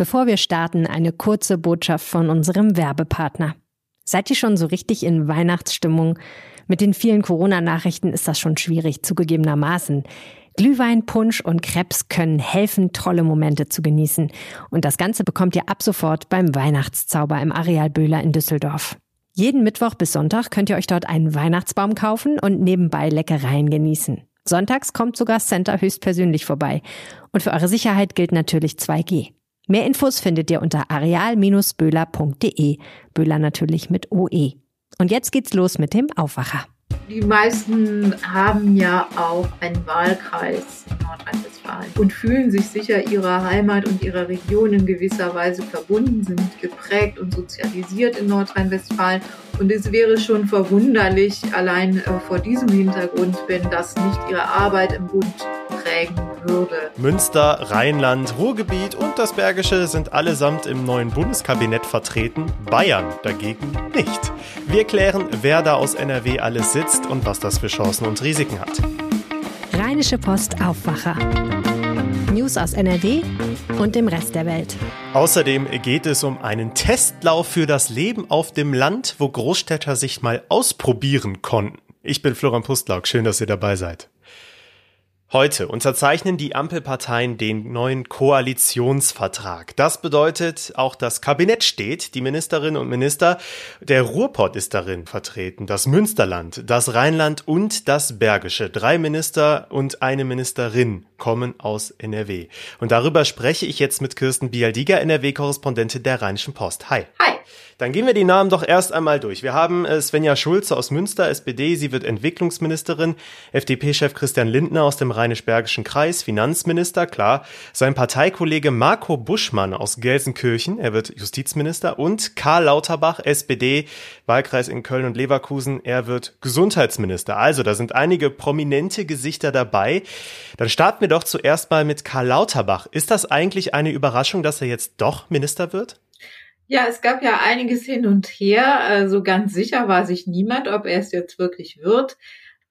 Bevor wir starten, eine kurze Botschaft von unserem Werbepartner. Seid ihr schon so richtig in Weihnachtsstimmung? Mit den vielen Corona-Nachrichten ist das schon schwierig, zugegebenermaßen. Glühwein, Punsch und Krebs können helfen, tolle Momente zu genießen. Und das Ganze bekommt ihr ab sofort beim Weihnachtszauber im Areal Böhler in Düsseldorf. Jeden Mittwoch bis Sonntag könnt ihr euch dort einen Weihnachtsbaum kaufen und nebenbei Leckereien genießen. Sonntags kommt sogar Center höchstpersönlich vorbei. Und für eure Sicherheit gilt natürlich 2G. Mehr Infos findet ihr unter areal-böhler.de. Böhler natürlich mit OE. Und jetzt geht's los mit dem Aufwacher. Die meisten haben ja auch einen Wahlkreis in Nordrhein-Westfalen und fühlen sich sicher ihrer Heimat und ihrer Region in gewisser Weise verbunden, sind geprägt und sozialisiert in Nordrhein-Westfalen. Und es wäre schon verwunderlich, allein äh, vor diesem Hintergrund, wenn das nicht ihre Arbeit im Bund prägen würde. Münster, Rheinland, Ruhrgebiet und das Bergische sind allesamt im neuen Bundeskabinett vertreten, Bayern dagegen nicht. Wir klären, wer da aus NRW alles sitzt und was das für Chancen und Risiken hat. Rheinische Post Aufwacher. News aus NRW und dem Rest der Welt. Außerdem geht es um einen Testlauf für das Leben auf dem Land, wo Großstädter sich mal ausprobieren konnten. Ich bin Florian Pustlauk, schön, dass ihr dabei seid. Heute unterzeichnen die Ampelparteien den neuen Koalitionsvertrag. Das bedeutet, auch das Kabinett steht, die Ministerinnen und Minister, der Ruhrpott ist darin vertreten, das Münsterland, das Rheinland und das Bergische. Drei Minister und eine Ministerin kommen aus NRW. Und darüber spreche ich jetzt mit Kirsten Bialdiger, NRW-Korrespondentin der Rheinischen Post. Hi. Hi. Dann gehen wir die Namen doch erst einmal durch. Wir haben äh, Svenja Schulze aus Münster, SPD, sie wird Entwicklungsministerin, FDP-Chef Christian Lindner aus dem Rheinisch-Bergischen Kreis, Finanzminister, klar, sein Parteikollege Marco Buschmann aus Gelsenkirchen, er wird Justizminister und Karl Lauterbach, SPD, Wahlkreis in Köln und Leverkusen, er wird Gesundheitsminister. Also, da sind einige prominente Gesichter dabei. Dann starten wir doch zuerst mal mit Karl Lauterbach. Ist das eigentlich eine Überraschung, dass er jetzt doch Minister wird? Ja, es gab ja einiges hin und her. Also ganz sicher war sich niemand, ob er es jetzt wirklich wird.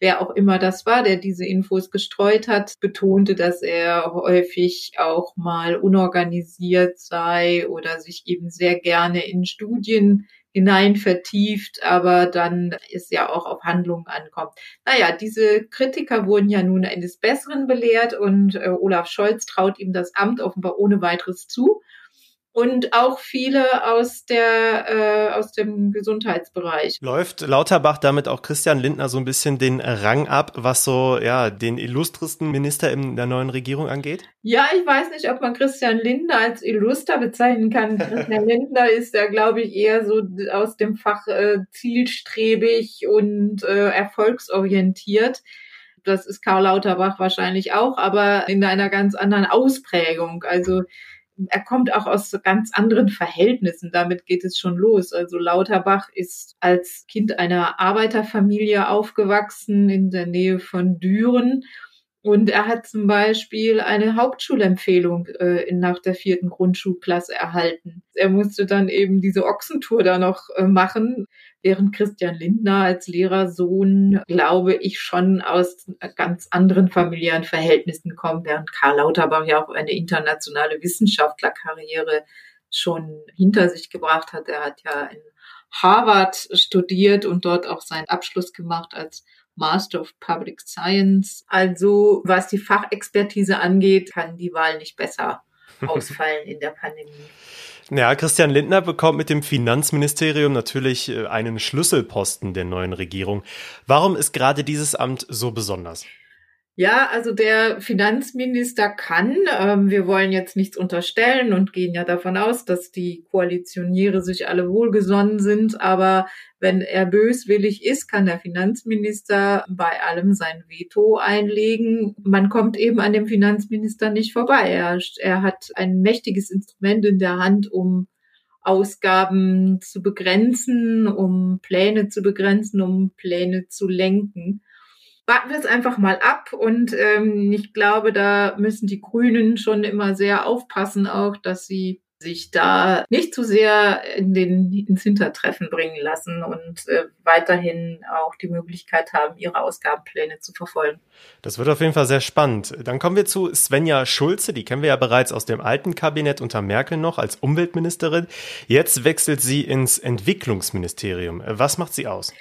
Wer auch immer das war, der diese Infos gestreut hat, betonte, dass er häufig auch mal unorganisiert sei oder sich eben sehr gerne in Studien hinein vertieft, aber dann ist ja auch auf Handlungen ankommt. Naja, diese Kritiker wurden ja nun eines Besseren belehrt und äh, Olaf Scholz traut ihm das Amt offenbar ohne weiteres zu und auch viele aus der äh, aus dem Gesundheitsbereich. Läuft Lauterbach damit auch Christian Lindner so ein bisschen den Rang ab, was so ja den illustresten Minister in der neuen Regierung angeht? Ja, ich weiß nicht, ob man Christian Lindner als illuster bezeichnen kann. Christian Lindner ist ja, glaube ich, eher so aus dem Fach äh, zielstrebig und äh, erfolgsorientiert. Das ist Karl Lauterbach wahrscheinlich auch, aber in einer ganz anderen Ausprägung. Also er kommt auch aus ganz anderen Verhältnissen. Damit geht es schon los. Also Lauterbach ist als Kind einer Arbeiterfamilie aufgewachsen in der Nähe von Düren. Und er hat zum Beispiel eine Hauptschulempfehlung äh, nach der vierten Grundschulklasse erhalten. Er musste dann eben diese Ochsentour da noch äh, machen während Christian Lindner als Lehrersohn, glaube ich, schon aus ganz anderen familiären Verhältnissen kommt, während Karl Lauterbach ja auch eine internationale Wissenschaftlerkarriere schon hinter sich gebracht hat. Er hat ja in Harvard studiert und dort auch seinen Abschluss gemacht als Master of Public Science. Also was die Fachexpertise angeht, kann die Wahl nicht besser ausfallen in der Pandemie. Ja, Christian Lindner bekommt mit dem Finanzministerium natürlich äh, einen Schlüsselposten der neuen Regierung. Warum ist gerade dieses Amt so besonders? Ja, also der Finanzminister kann, ähm, wir wollen jetzt nichts unterstellen und gehen ja davon aus, dass die Koalitionäre sich alle wohlgesonnen sind, aber wenn er böswillig ist, kann der Finanzminister bei allem sein Veto einlegen. Man kommt eben an dem Finanzminister nicht vorbei. Er, er hat ein mächtiges Instrument in der Hand, um Ausgaben zu begrenzen, um Pläne zu begrenzen, um Pläne zu lenken warten wir es einfach mal ab. Und ähm, ich glaube, da müssen die Grünen schon immer sehr aufpassen, auch, dass sie sich da nicht zu sehr in den, ins Hintertreffen bringen lassen und äh, weiterhin auch die Möglichkeit haben, ihre Ausgabenpläne zu verfolgen. Das wird auf jeden Fall sehr spannend. Dann kommen wir zu Svenja Schulze, die kennen wir ja bereits aus dem alten Kabinett unter Merkel noch als Umweltministerin. Jetzt wechselt sie ins Entwicklungsministerium. Was macht sie aus?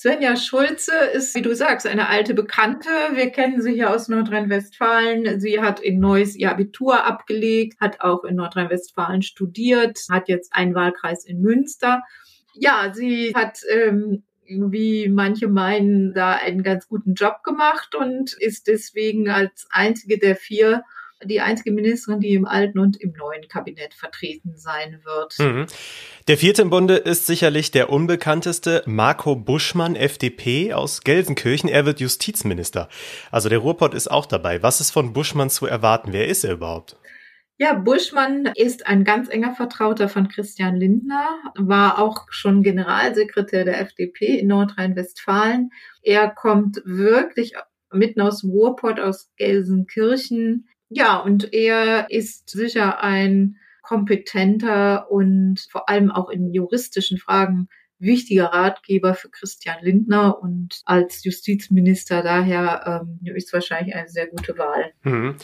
Svenja Schulze ist, wie du sagst, eine alte Bekannte. Wir kennen sie hier aus Nordrhein-Westfalen. Sie hat in Neuss ihr Abitur abgelegt, hat auch in Nordrhein-Westfalen studiert, hat jetzt einen Wahlkreis in Münster. Ja, sie hat ähm, wie manche meinen, da einen ganz guten Job gemacht und ist deswegen als einzige der vier die einzige Ministerin, die im alten und im neuen Kabinett vertreten sein wird. Mhm. Der vierte im Bunde ist sicherlich der unbekannteste Marco Buschmann, FDP aus Gelsenkirchen. Er wird Justizminister. Also der Ruhrpott ist auch dabei. Was ist von Buschmann zu erwarten? Wer ist er überhaupt? Ja, Buschmann ist ein ganz enger Vertrauter von Christian Lindner, war auch schon Generalsekretär der FDP in Nordrhein-Westfalen. Er kommt wirklich mitten aus Ruhrpott, aus Gelsenkirchen, ja, und er ist sicher ein kompetenter und vor allem auch in juristischen Fragen wichtiger Ratgeber für Christian Lindner und als Justizminister daher ähm, ist wahrscheinlich eine sehr gute Wahl. Mhm.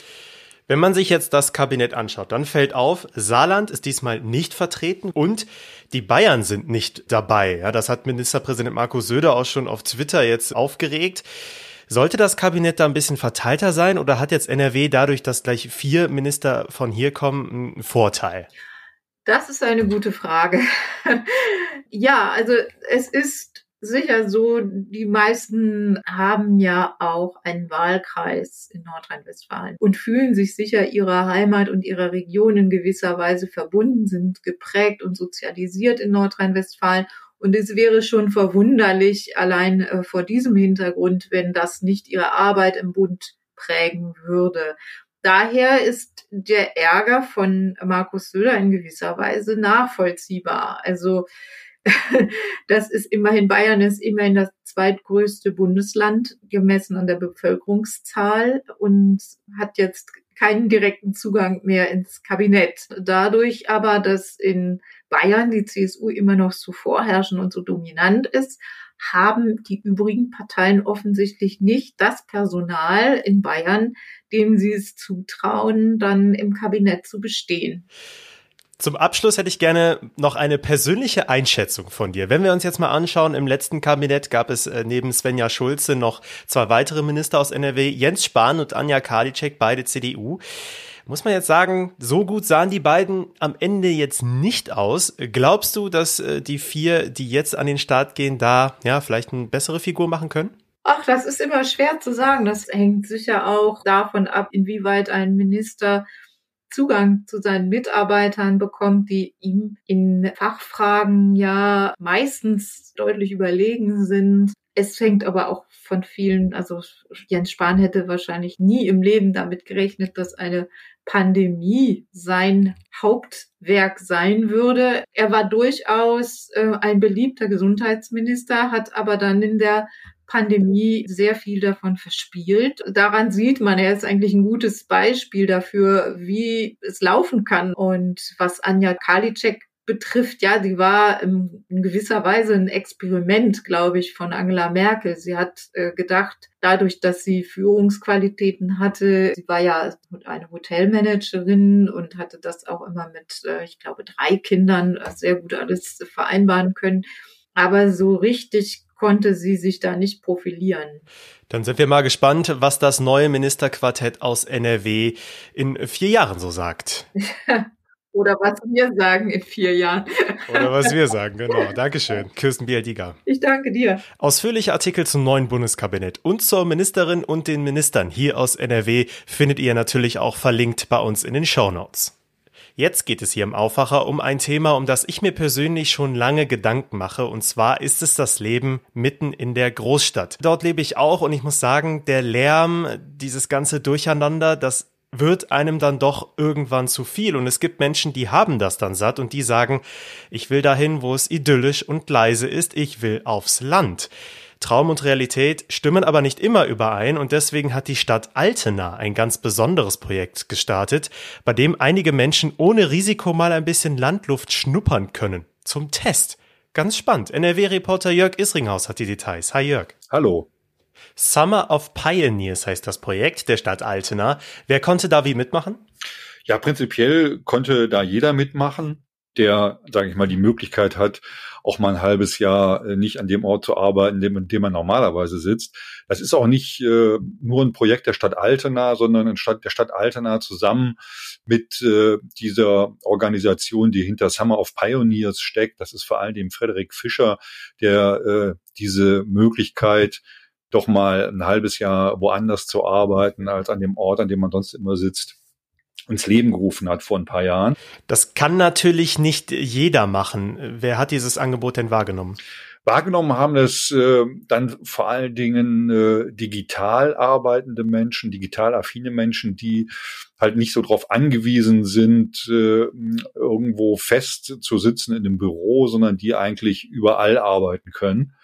Wenn man sich jetzt das Kabinett anschaut, dann fällt auf, Saarland ist diesmal nicht vertreten und die Bayern sind nicht dabei. Ja, das hat Ministerpräsident Markus Söder auch schon auf Twitter jetzt aufgeregt. Sollte das Kabinett da ein bisschen verteilter sein oder hat jetzt NRW dadurch, dass gleich vier Minister von hier kommen, einen Vorteil? Das ist eine gute Frage. ja, also es ist sicher so, die meisten haben ja auch einen Wahlkreis in Nordrhein-Westfalen und fühlen sich sicher ihrer Heimat und ihrer Region in gewisser Weise verbunden, sind geprägt und sozialisiert in Nordrhein-Westfalen und es wäre schon verwunderlich, allein äh, vor diesem Hintergrund, wenn das nicht ihre Arbeit im Bund prägen würde. Daher ist der Ärger von Markus Söder in gewisser Weise nachvollziehbar. Also das ist immerhin, Bayern ist immerhin das zweitgrößte Bundesland gemessen an der Bevölkerungszahl und hat jetzt keinen direkten Zugang mehr ins Kabinett. Dadurch aber, dass in Bayern die CSU immer noch so vorherrschend und so dominant ist, haben die übrigen Parteien offensichtlich nicht das Personal in Bayern, dem sie es zutrauen, dann im Kabinett zu bestehen. Zum Abschluss hätte ich gerne noch eine persönliche Einschätzung von dir. Wenn wir uns jetzt mal anschauen, im letzten Kabinett gab es äh, neben Svenja Schulze noch zwei weitere Minister aus NRW, Jens Spahn und Anja Karliczek, beide CDU. Muss man jetzt sagen, so gut sahen die beiden am Ende jetzt nicht aus. Glaubst du, dass äh, die vier, die jetzt an den Start gehen, da ja vielleicht eine bessere Figur machen können? Ach, das ist immer schwer zu sagen. Das hängt sicher auch davon ab, inwieweit ein Minister Zugang zu seinen Mitarbeitern bekommt, die ihm in Fachfragen ja meistens deutlich überlegen sind. Es fängt aber auch von vielen, also Jens Spahn hätte wahrscheinlich nie im Leben damit gerechnet, dass eine Pandemie sein Hauptwerk sein würde. Er war durchaus äh, ein beliebter Gesundheitsminister, hat aber dann in der Pandemie sehr viel davon verspielt. Daran sieht man, er ist eigentlich ein gutes Beispiel dafür, wie es laufen kann. Und was Anja Karliczek betrifft, ja, sie war in, gewisser Weise ein Experiment, glaube ich, von Angela Merkel. Sie hat äh, gedacht, dadurch, dass sie Führungsqualitäten hatte, sie war ja eine Hotelmanagerin und hatte das auch immer mit, äh, ich glaube, drei Kindern äh, sehr gut alles vereinbaren können. Aber so richtig konnte sie sich da nicht profilieren. Dann sind wir mal gespannt, was das neue Ministerquartett aus NRW in vier Jahren so sagt. Oder was wir sagen in vier Jahren. Oder was wir sagen, genau. Dankeschön. Kirsten Bialdiga. Ich danke dir. Ausführliche Artikel zum neuen Bundeskabinett und zur Ministerin und den Ministern hier aus NRW findet ihr natürlich auch verlinkt bei uns in den Show Notes. Jetzt geht es hier im Aufwacher um ein Thema, um das ich mir persönlich schon lange Gedanken mache, und zwar ist es das Leben mitten in der Großstadt. Dort lebe ich auch und ich muss sagen, der Lärm, dieses ganze Durcheinander, das wird einem dann doch irgendwann zu viel. Und es gibt Menschen, die haben das dann satt und die sagen, ich will dahin, wo es idyllisch und leise ist, ich will aufs Land. Traum und Realität stimmen aber nicht immer überein und deswegen hat die Stadt Altena ein ganz besonderes Projekt gestartet, bei dem einige Menschen ohne Risiko mal ein bisschen Landluft schnuppern können. Zum Test. Ganz spannend. NRW-Reporter Jörg Isringhaus hat die Details. Hi Jörg. Hallo. Summer of Pioneers heißt das Projekt der Stadt Altena. Wer konnte da wie mitmachen? Ja, prinzipiell konnte da jeder mitmachen der, sage ich mal, die Möglichkeit hat, auch mal ein halbes Jahr äh, nicht an dem Ort zu arbeiten, in dem, in man normalerweise sitzt. Das ist auch nicht äh, nur ein Projekt der Stadt Altena, sondern ein Stadt, der Stadt Altena zusammen mit äh, dieser Organisation, die hinter Summer of Pioneers steckt. Das ist vor allem Frederik Fischer, der äh, diese Möglichkeit doch mal ein halbes Jahr woanders zu arbeiten als an dem Ort, an dem man sonst immer sitzt, ins Leben gerufen hat vor ein paar Jahren. Das kann natürlich nicht jeder machen. Wer hat dieses Angebot denn wahrgenommen? Wahrgenommen haben das äh, dann vor allen Dingen äh, digital arbeitende Menschen, digital affine Menschen, die halt nicht so darauf angewiesen sind, äh, irgendwo fest zu sitzen in einem Büro, sondern die eigentlich überall arbeiten können.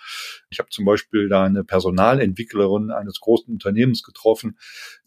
Ich habe zum Beispiel da eine Personalentwicklerin eines großen Unternehmens getroffen,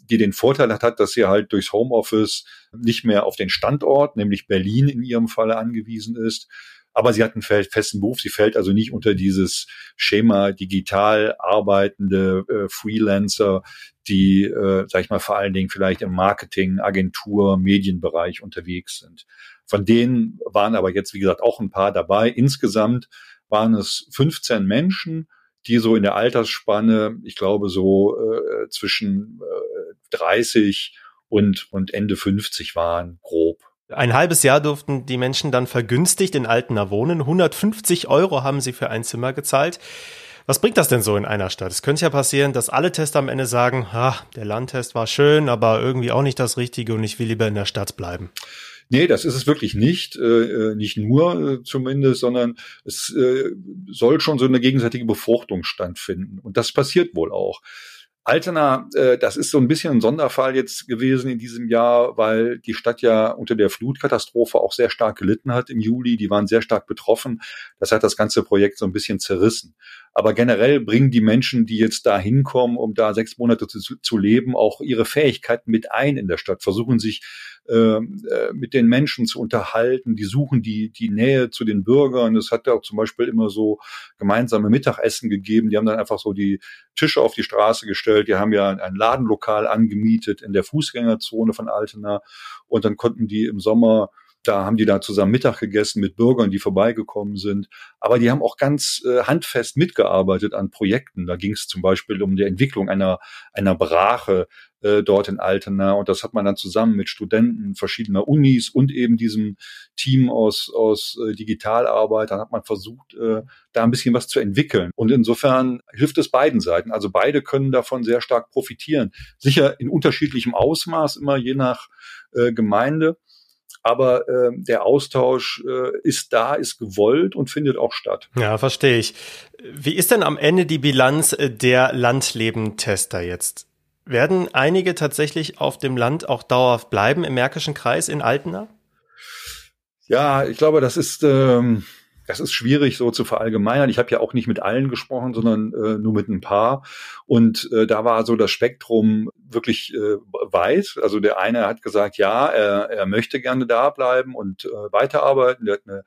die den Vorteil hat, dass sie halt durchs Homeoffice nicht mehr auf den Standort, nämlich Berlin in ihrem Falle angewiesen ist, aber sie hat einen festen Beruf. Sie fällt also nicht unter dieses Schema digital arbeitende äh, Freelancer, die, äh, sag ich mal, vor allen Dingen vielleicht im Marketing, Agentur, Medienbereich unterwegs sind. Von denen waren aber jetzt, wie gesagt, auch ein paar dabei. Insgesamt waren es 15 Menschen, die so in der Altersspanne, ich glaube, so äh, zwischen äh, 30 und, und Ende 50 waren, grob. Ein halbes Jahr durften die Menschen dann vergünstigt in Altener wohnen. 150 Euro haben sie für ein Zimmer gezahlt. Was bringt das denn so in einer Stadt? Es könnte ja passieren, dass alle Tester am Ende sagen, ah, der Landtest war schön, aber irgendwie auch nicht das Richtige und ich will lieber in der Stadt bleiben. Nee, das ist es wirklich nicht, äh, äh nicht nur äh, zumindest, sondern es äh, soll schon so eine gegenseitige Befruchtung stattfinden. Und das passiert wohl auch. Altena, äh, das ist so ein bisschen ein Sonderfall jetzt gewesen in diesem Jahr, weil die Stadt ja unter der Flutkatastrophe auch sehr stark gelitten hat im Juli. Die waren sehr stark betroffen. Das hat das ganze Projekt so ein bisschen zerrissen. Aber generell bringen die Menschen, die jetzt da hinkommen, um da sechs Monate zu, zu leben, auch ihre Fähigkeiten mit ein in der Stadt, versuchen sich ähm, äh, mit den Menschen zu unterhalten. Die suchen die, die Nähe zu den Bürgern. Es hat ja auch zum Beispiel immer so gemeinsame Mittagessen gegeben. Die haben dann einfach so die Tische auf die Straße gestellt. Die haben ja ein Ladenlokal angemietet in der Fußgängerzone von Altena. Und dann konnten die im Sommer da haben die da zusammen Mittag gegessen mit Bürgern, die vorbeigekommen sind. Aber die haben auch ganz äh, handfest mitgearbeitet an Projekten. Da ging es zum Beispiel um die Entwicklung einer, einer Brache äh, dort in Altena. Und das hat man dann zusammen mit Studenten verschiedener Unis und eben diesem Team aus, aus äh, Digitalarbeit, dann hat man versucht, äh, da ein bisschen was zu entwickeln. Und insofern hilft es beiden Seiten. Also beide können davon sehr stark profitieren. Sicher in unterschiedlichem Ausmaß, immer je nach äh, Gemeinde aber äh, der Austausch äh, ist da, ist gewollt und findet auch statt. Ja, verstehe ich. Wie ist denn am Ende die Bilanz äh, der Landlebentester jetzt? Werden einige tatsächlich auf dem Land auch dauerhaft bleiben im Märkischen Kreis in Altena? Ja, ich glaube, das ist ähm, das ist schwierig so zu verallgemeinern. Ich habe ja auch nicht mit allen gesprochen, sondern äh, nur mit ein paar. Und äh, da war so das Spektrum wirklich äh, weit. Also der eine hat gesagt, ja, er, er möchte gerne da bleiben und äh, weiterarbeiten. Der hat eine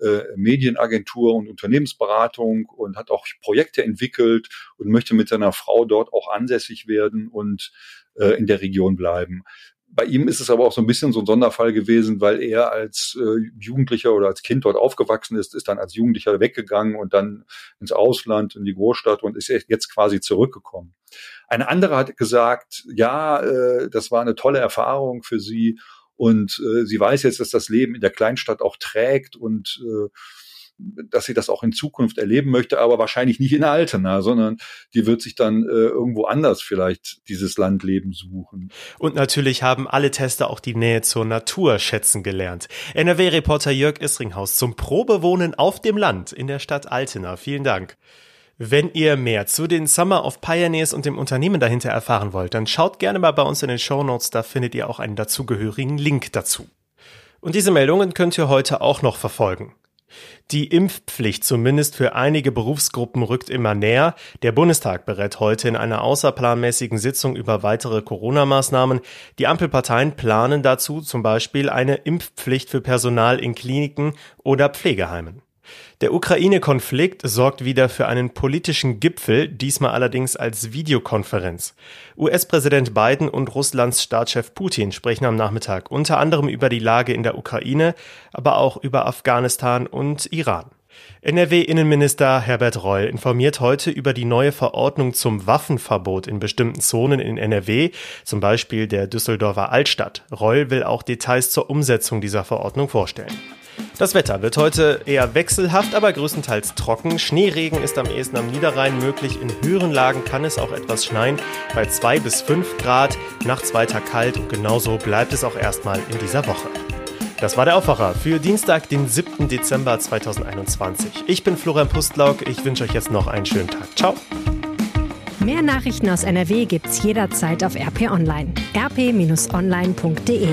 äh, Medienagentur und Unternehmensberatung und hat auch Projekte entwickelt und möchte mit seiner Frau dort auch ansässig werden und äh, in der Region bleiben. Bei ihm ist es aber auch so ein bisschen so ein Sonderfall gewesen, weil er als äh, Jugendlicher oder als Kind dort aufgewachsen ist, ist dann als Jugendlicher weggegangen und dann ins Ausland, in die Großstadt und ist jetzt quasi zurückgekommen. Ein anderer hat gesagt, ja, äh, das war eine tolle Erfahrung für sie und äh, sie weiß jetzt, dass das Leben in der Kleinstadt auch trägt und äh, dass sie das auch in Zukunft erleben möchte, aber wahrscheinlich nicht in Altena, sondern die wird sich dann äh, irgendwo anders vielleicht dieses Landleben suchen. Und natürlich haben alle Tester auch die Nähe zur Natur schätzen gelernt. NRW-Reporter Jörg Isringhaus zum Probewohnen auf dem Land in der Stadt Altena. Vielen Dank. Wenn ihr mehr zu den Summer of Pioneers und dem Unternehmen dahinter erfahren wollt, dann schaut gerne mal bei uns in den Show Notes, da findet ihr auch einen dazugehörigen Link dazu. Und diese Meldungen könnt ihr heute auch noch verfolgen. Die Impfpflicht zumindest für einige Berufsgruppen rückt immer näher. Der Bundestag berät heute in einer außerplanmäßigen Sitzung über weitere Corona-Maßnahmen. Die Ampelparteien planen dazu zum Beispiel eine Impfpflicht für Personal in Kliniken oder Pflegeheimen. Der Ukraine-Konflikt sorgt wieder für einen politischen Gipfel, diesmal allerdings als Videokonferenz. US-Präsident Biden und Russlands Staatschef Putin sprechen am Nachmittag unter anderem über die Lage in der Ukraine, aber auch über Afghanistan und Iran. NRW-Innenminister Herbert Reul informiert heute über die neue Verordnung zum Waffenverbot in bestimmten Zonen in NRW, zum Beispiel der Düsseldorfer Altstadt. Reul will auch Details zur Umsetzung dieser Verordnung vorstellen. Das Wetter wird heute eher wechselhaft, aber größtenteils trocken. Schneeregen ist am ehesten am Niederrhein möglich. In höheren Lagen kann es auch etwas schneien, bei 2 bis 5 Grad. Nachts weiter kalt und genauso bleibt es auch erstmal in dieser Woche. Das war der Aufwacher für Dienstag, den 7. Dezember 2021. Ich bin Florian Pustlauk. Ich wünsche euch jetzt noch einen schönen Tag. Ciao. Mehr Nachrichten aus NRW gibt's jederzeit auf RP Online. rp-online.de